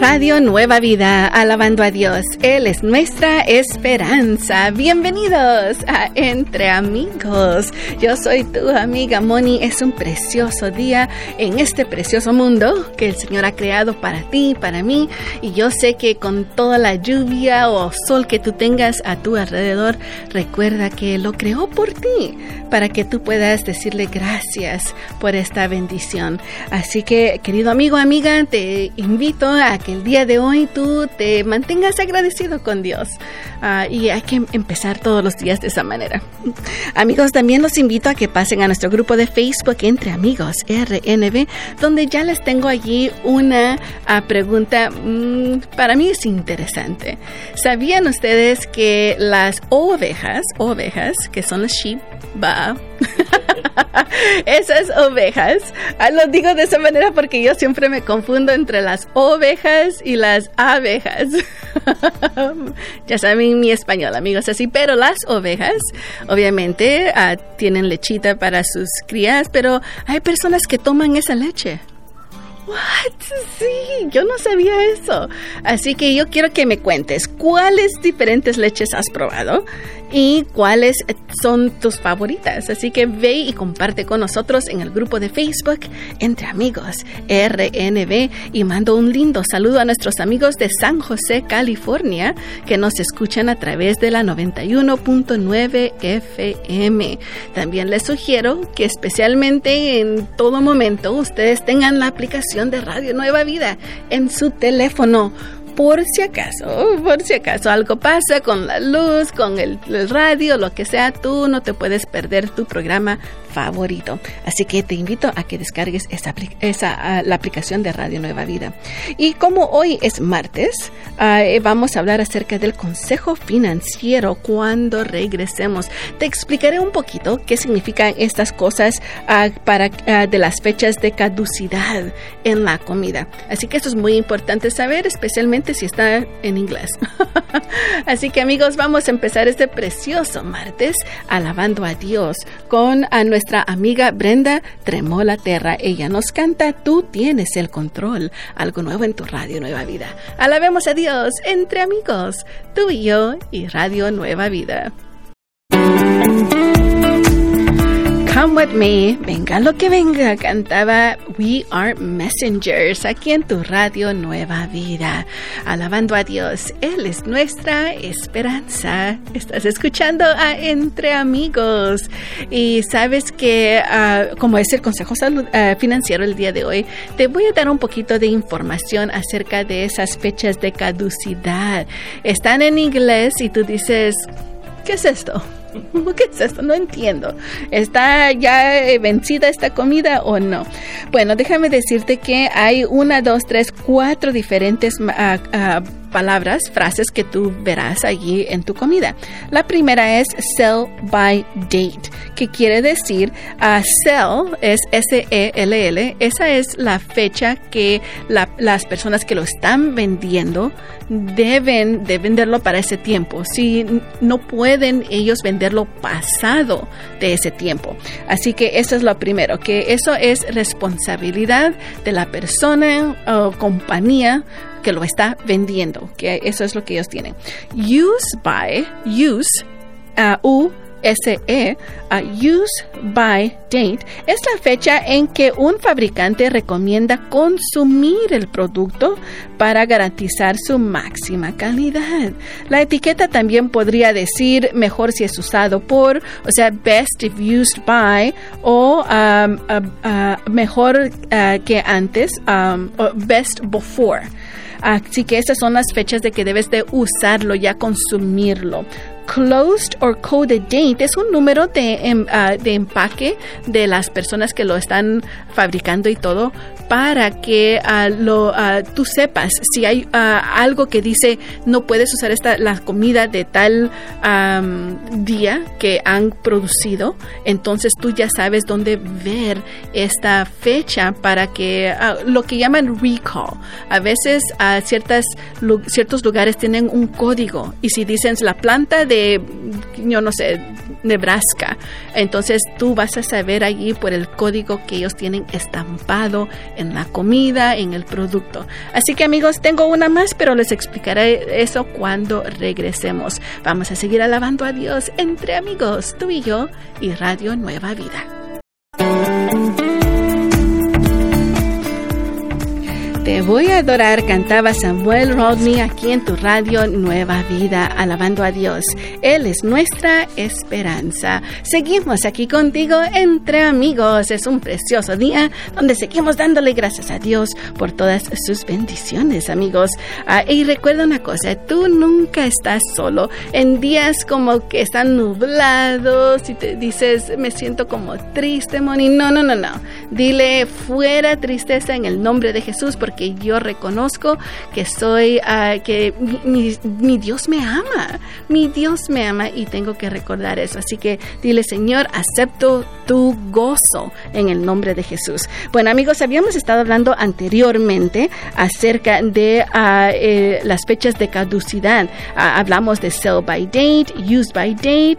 Radio Nueva Vida, alabando a Dios. Él es nuestra esperanza. Bienvenidos a Entre Amigos. Yo soy tu amiga Moni. Es un precioso día en este precioso mundo que el Señor ha creado para ti, para mí. Y yo sé que con toda la lluvia o sol que tú tengas a tu alrededor, recuerda que lo creó por ti, para que tú puedas decirle gracias por esta bendición. Así que, querido amigo, amiga, te invito a que el día de hoy tú te mantengas agradecido con Dios. Ah, y hay que empezar todos los días de esa manera. Amigos, también los invito a que pasen a nuestro grupo de Facebook Entre Amigos RNB, donde ya les tengo allí una ah, pregunta, mm, para mí es interesante. ¿Sabían ustedes que las ovejas, ovejas, que son las sheep, va, esas ovejas, ah, lo digo de esa manera porque yo siempre me confundo entre las ovejas y las abejas. ya saben mi español, amigos, así, pero las ovejas, obviamente, ah, tienen lechita para sus crías, pero hay personas que toman esa leche. What? Sí, yo no sabía eso. Así que yo quiero que me cuentes cuáles diferentes leches has probado y cuáles son tus favoritas. Así que ve y comparte con nosotros en el grupo de Facebook Entre Amigos RNB y mando un lindo saludo a nuestros amigos de San José, California, que nos escuchan a través de la 91.9 FM. También les sugiero que especialmente en todo momento ustedes tengan la aplicación de Radio Nueva Vida en su teléfono por si acaso, por si acaso algo pasa con la luz, con el, radio, lo que sea, tú no te puedes perder tu programa favorito. Así que te invito a que descargues esa, esa ah, la aplicación de Radio Nueva Vida. Y como hoy es martes, ah, eh, vamos a hablar acerca del consejo financiero cuando regresemos. Te explicaré un poquito qué significan estas cosas ah, para de las fechas de caducidad en la comida. Así que esto es muy importante saber, especialmente si está en inglés. Así que amigos, vamos a empezar este precioso martes alabando a Dios con a nuestra amiga Brenda Tremola Terra. Ella nos canta Tú tienes el control, algo nuevo en tu radio Nueva Vida. Alabemos a Dios entre amigos, tú y yo y Radio Nueva Vida. Come with me, venga lo que venga, cantaba We Are Messengers aquí en tu radio Nueva Vida, alabando a Dios. Él es nuestra esperanza. Estás escuchando a Entre Amigos y sabes que, uh, como es el consejo uh, financiero el día de hoy, te voy a dar un poquito de información acerca de esas fechas de caducidad. Están en inglés y tú dices, ¿qué es esto? ¿Qué es esto? No entiendo. ¿Está ya eh, vencida esta comida o no? Bueno, déjame decirte que hay una, dos, tres, cuatro diferentes ah, palabras, frases que tú verás allí en tu comida. La primera es sell by date, que quiere decir uh, sell es S-E-L-L. Esa es la fecha que las personas que lo están vendiendo deben de venderlo para ese tiempo. Si no pueden ellos venderlo pasado de ese tiempo. Así que eso es lo primero, que eso es responsabilidad de la persona o compañía que lo está vendiendo, que eso es lo que ellos tienen. Use by, use, uh, U SE, uh, Use by Date, es la fecha en que un fabricante recomienda consumir el producto para garantizar su máxima calidad. La etiqueta también podría decir mejor si es usado por, o sea, best if used by, o um, uh, uh, mejor que antes, um, best before. Así que esas son las fechas de que debes de usarlo, ya consumirlo. Closed or coded date es un número de, ah, de empaque de las personas que lo están fabricando y todo para que uh, tú sepas si hay uh, algo que dice no puedes usar esta la comida de tal um, día que han producido entonces tú ya sabes dónde ver esta fecha para que lo que llaman recall. A veces ciertas ciertos lugares tienen un código y si dicen la planta de yo no sé Nebraska. Entonces tú vas a saber allí por el código que ellos tienen estampado en la comida, en el producto. Así que amigos, tengo una más, pero les explicaré eso cuando regresemos. Vamos a seguir alabando a Dios entre amigos, tú y yo, y Radio Nueva Vida. Te voy a adorar, cantaba Samuel Rodney aquí en tu radio Nueva Vida, alabando a Dios. Él es nuestra esperanza. Seguimos aquí contigo entre amigos. Es un precioso día donde seguimos dándole gracias a Dios por todas sus bendiciones, amigos. Ah, y recuerda una cosa, tú nunca estás solo. En días como que están nublados y te dices, me siento como triste, Moni. No, no, no, no. Dile fuera tristeza en el nombre de Jesús porque que yo reconozco que soy, ah, que mi, Dios me ama, mi Dios me ama y tengo que recordar eso. Así que dile, Señor, acepto tu gozo en el nombre de Jesús. Bueno, amigos, habíamos estado hablando anteriormente acerca de ah, eh, las fechas de caducidad. Ah, hablamos de sell by date, use by date,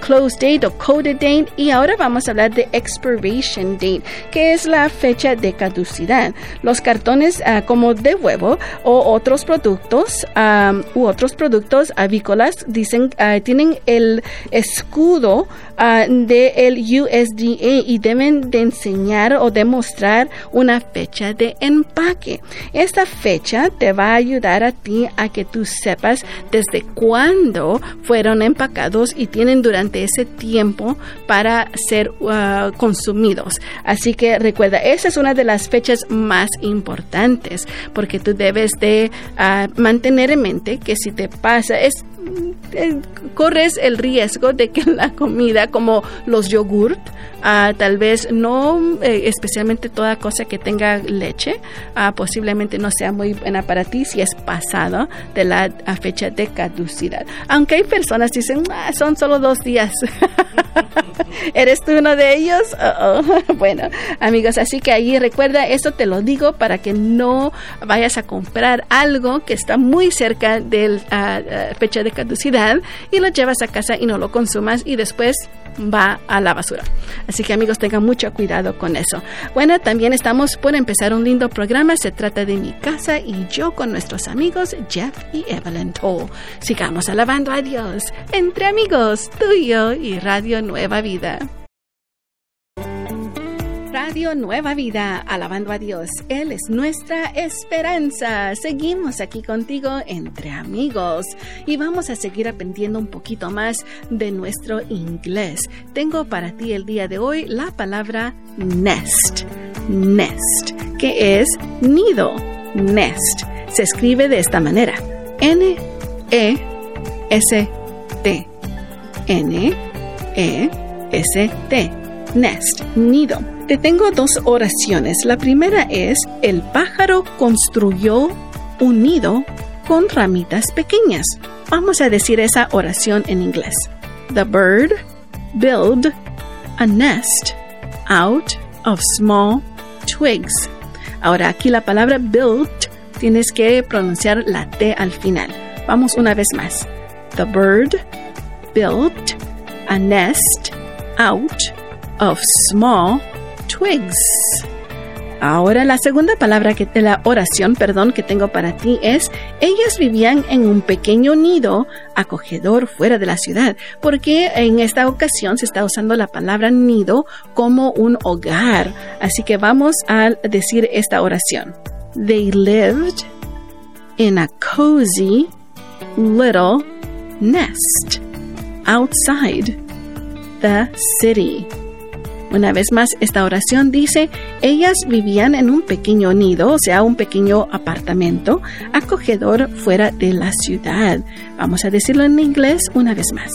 close date o coded date y ahora vamos a hablar de expiration date, que es la fecha de caducidad. Los cartones ah, como de huevo o otros productos u otros productos avícolas dicen ah, tienen el escudo uh, del USDA y deben de enseñar o demostrar una fecha de empaque. Esta fecha te va a ayudar a ti a que tú sepas desde cuándo fueron empacados y tienen durante ese tiempo para ser consumidos. Así que recuerda, esa es una de las fechas más importantes porque tú debes de ah, mantener en mente que si te pasa, es corres el riesgo de que la comida como los yogurt ah, tal vez no eh, especialmente toda cosa que tenga leche ah, posiblemente no sea muy buena para ti si es pasado de la fecha de caducidad. Aunque hay personas que dicen ah, son solo dos días eres tú uno de ellos bueno amigos así que ahí recuerda eso te lo digo para que no vayas a comprar algo que está muy cerca de la fecha de caducidad y lo llevas a casa y no lo consumas y después va a la basura. Así que amigos, tengan mucho cuidado con eso. Bueno, también estamos por empezar un lindo programa. Se trata de mi casa y yo con nuestros amigos Jeff y Evelyn Toll. Sigamos alabando a Dios entre amigos, tuyo y Radio Nueva Vida. Radio Nueva Vida, alabando a Dios. Él es nuestra esperanza. Seguimos aquí contigo entre amigos y vamos a seguir aprendiendo un poquito más de nuestro inglés. Tengo para ti el día de hoy la palabra nest. Nest, que es nido. Nest. Se escribe de esta manera. N E S T. N E S T. Nest, nido. Te tengo dos oraciones. La primera es, el pájaro construyó un nido con ramitas pequeñas. Vamos a decir esa oración en inglés. The bird built a nest out of small twigs. Ahora aquí la palabra built tienes que pronunciar la T al final. Vamos una vez más. The bird built a nest out of small twigs. Ahora la segunda palabra que de la oración, perdón, que tengo para ti es ellas vivían en un pequeño nido acogedor fuera de la ciudad, porque en esta ocasión se está usando la palabra nido como un hogar. Así que vamos a decir esta oración. They lived in a cozy little nest outside the city. Una vez más, esta oración dice, ellas vivían en un pequeño nido, o sea, un pequeño apartamento acogedor fuera de la ciudad. Vamos a decirlo en inglés una vez más.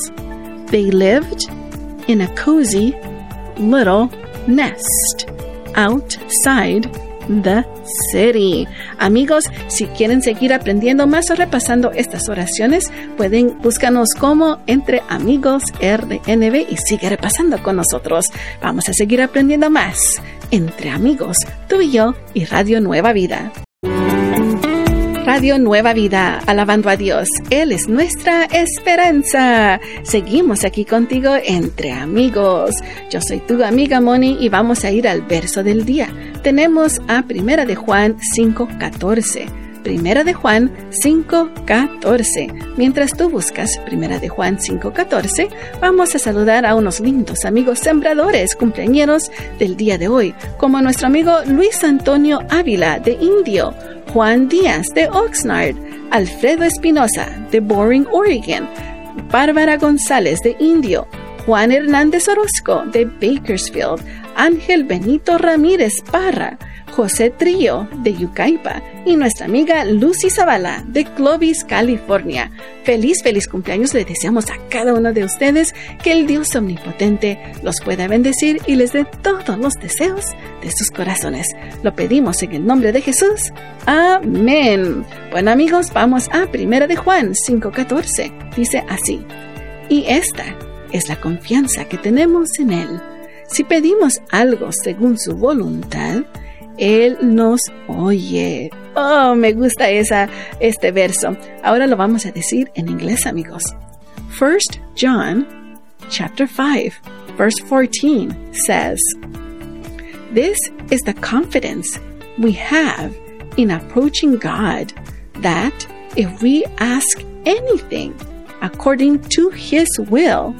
They lived in a cozy little nest outside the City. Amigos, si quieren seguir aprendiendo más o repasando estas oraciones, pueden búscanos como Entre Amigos RNB y sigue repasando con nosotros. Vamos a seguir aprendiendo más Entre Amigos, tú y yo y Radio Nueva Vida. Radio Nueva Vida, alabando a Dios. Él es nuestra esperanza. Seguimos aquí contigo entre amigos. Yo soy tu amiga Moni y vamos a ir al verso del día. Tenemos a Primera de Juan 5:14. Primera de Juan 5:14. Mientras tú buscas Primera de Juan 5:14, vamos a saludar a unos lindos amigos sembradores cumpleañeros del día de hoy, como nuestro amigo Luis Antonio Ávila de Indio, Juan Díaz de Oxnard, Alfredo Espinosa de Boring, Oregon, Bárbara González de Indio, Juan Hernández Orozco de Bakersfield, Ángel Benito Ramírez Parra, José Trillo de Yucaipa y nuestra amiga Lucy Zavala de Clovis, California. Feliz, feliz cumpleaños le deseamos a cada uno de ustedes que el Dios omnipotente los pueda bendecir y les dé todos los deseos de sus corazones. Lo pedimos en el nombre de Jesús. Amén. Bueno amigos, vamos a 1 de Juan 5:14. Dice así, y esta es la confianza que tenemos en Él. Si pedimos algo según su voluntad, él nos oye. Oh, me gusta esa, este verso. Ahora lo vamos a decir en inglés, amigos. First John chapter 5, verse 14 says, This is the confidence we have in approaching God that if we ask anything according to His will,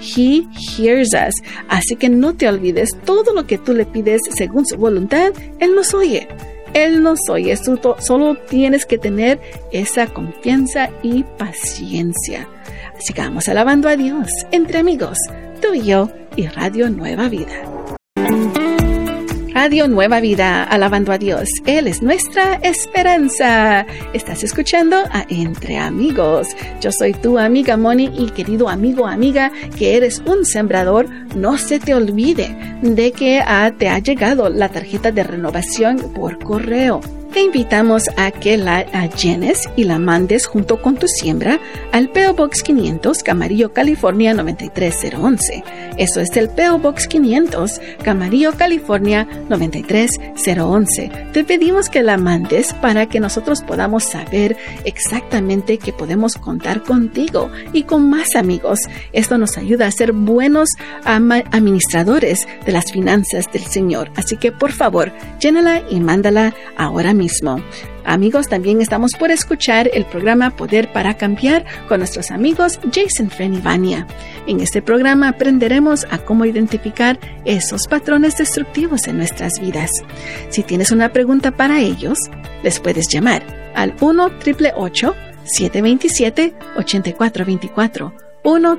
He hears us. Así que no te olvides, todo lo que tú le pides según su voluntad, Él nos oye. Él nos oye. solo tienes que tener esa confianza y paciencia. Vamos alabando a Dios entre amigos, tú y yo y Radio Nueva Vida. Radio Nueva Vida, alabando a Dios. Él es nuestra esperanza. Estás escuchando a Entre Amigos. Yo soy tu amiga Moni y querido amigo amiga que eres un sembrador, no se te olvide de que ah, te ha llegado la tarjeta de renovación por correo te invitamos a que la llenes y la mandes junto con tu siembra al PO Box 500, Camarillo, California 93011. Eso es el PO Box 500, Camarillo, California 93011. Te pedimos que la mandes para que nosotros podamos saber exactamente que podemos contar contigo y con más amigos. Esto nos ayuda a ser buenos administradores de las finanzas del Señor. Así que por favor, llénala y mándala ahora mismo Amigos, también estamos por escuchar el programa Poder para Cambiar con nuestros amigos Jason Fren y Vania. En este programa aprenderemos a cómo identificar esos patrones destructivos en nuestras vidas. Si tienes una pregunta para ellos, les puedes llamar al 1 727 8424 1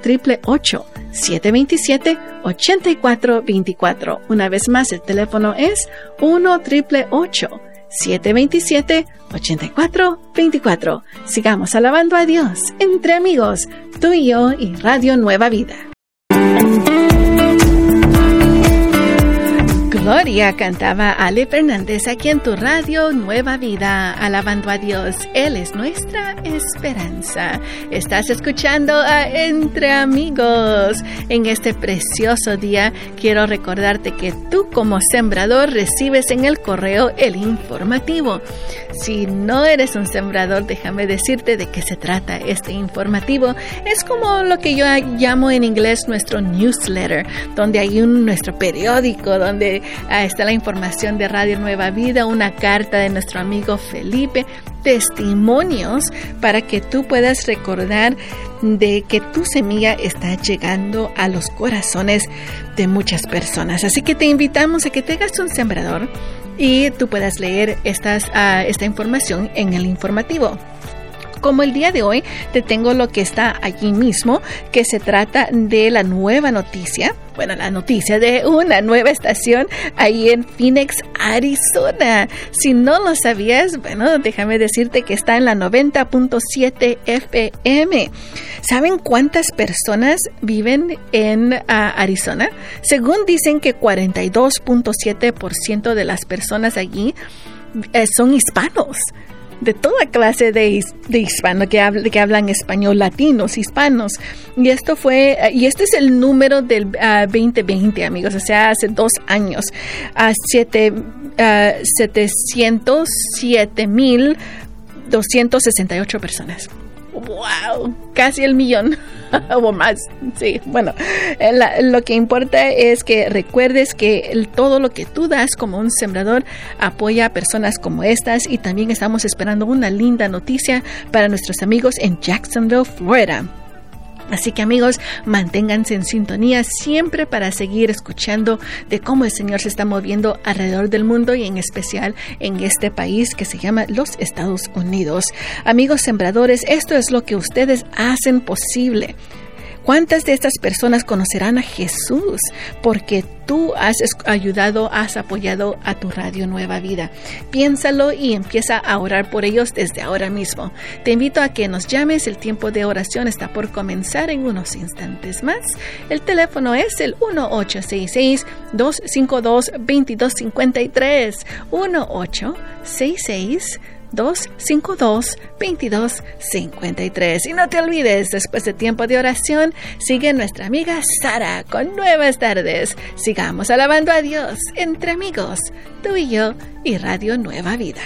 727 8424 Una vez más, el teléfono es 1 888 727-8424. Sigamos alabando a Dios entre amigos, tú y yo y Radio Nueva Vida. Gloria cantaba Ale Fernández aquí en tu radio Nueva Vida, alabando a Dios. Él es nuestra esperanza. Estás escuchando a Entre Amigos. En este precioso día quiero recordarte que tú como sembrador recibes en el correo el informativo. Si no eres un sembrador, déjame decirte de qué se trata este informativo. Es como lo que yo llamo en inglés nuestro newsletter, donde hay un nuestro periódico, donde Ahí está la información de Radio Nueva Vida, una carta de nuestro amigo Felipe, testimonios para que tú puedas recordar de que tu semilla está llegando a los corazones de muchas personas. Así que te invitamos a que tengas un sembrador y tú puedas leer estas, ah, esta información en el informativo como el día de hoy te tengo lo que está allí mismo, que se trata de la nueva noticia, bueno, la noticia de una nueva estación ahí en Phoenix, Arizona. Si no lo sabías, bueno, déjame decirte que está en la 90.7 FM. ¿Saben cuántas personas viven en ah, Arizona? Según dicen que 42.7% de las personas allí eh, son hispanos de toda clase de, de hispanos que, que hablan español, latinos, hispanos. Y esto fue, y este es el número del 2020, ah, amigos, o sea, hace dos años, a siete, 707 ah, mil 268 personas. ¡Wow! Casi el millón o más. Sí, bueno, eh, lo que importa es que recuerdes que todo lo que tú das como un sembrador apoya a personas como estas y también estamos esperando una linda noticia para nuestros amigos en Jacksonville, Florida. Así que amigos, manténganse en sintonía siempre para seguir escuchando de cómo el Señor se está moviendo alrededor del mundo y en especial en este país que se llama los Estados Unidos. Amigos sembradores, esto es lo que ustedes hacen posible. ¿Cuántas de estas personas conocerán a Jesús? Porque tú has ayudado, has apoyado a tu radio Nueva Vida. Piénsalo y empieza a orar por ellos desde ahora mismo. Te invito a que nos llames. El tiempo de oración está por comenzar en unos instantes más. El teléfono es el 1866-252-2253. 1866 252-2253. Y no te olvides, después de tiempo de oración, sigue nuestra amiga Sara con nuevas tardes. Sigamos alabando a Dios entre amigos, tú y yo y Radio Nueva Vida.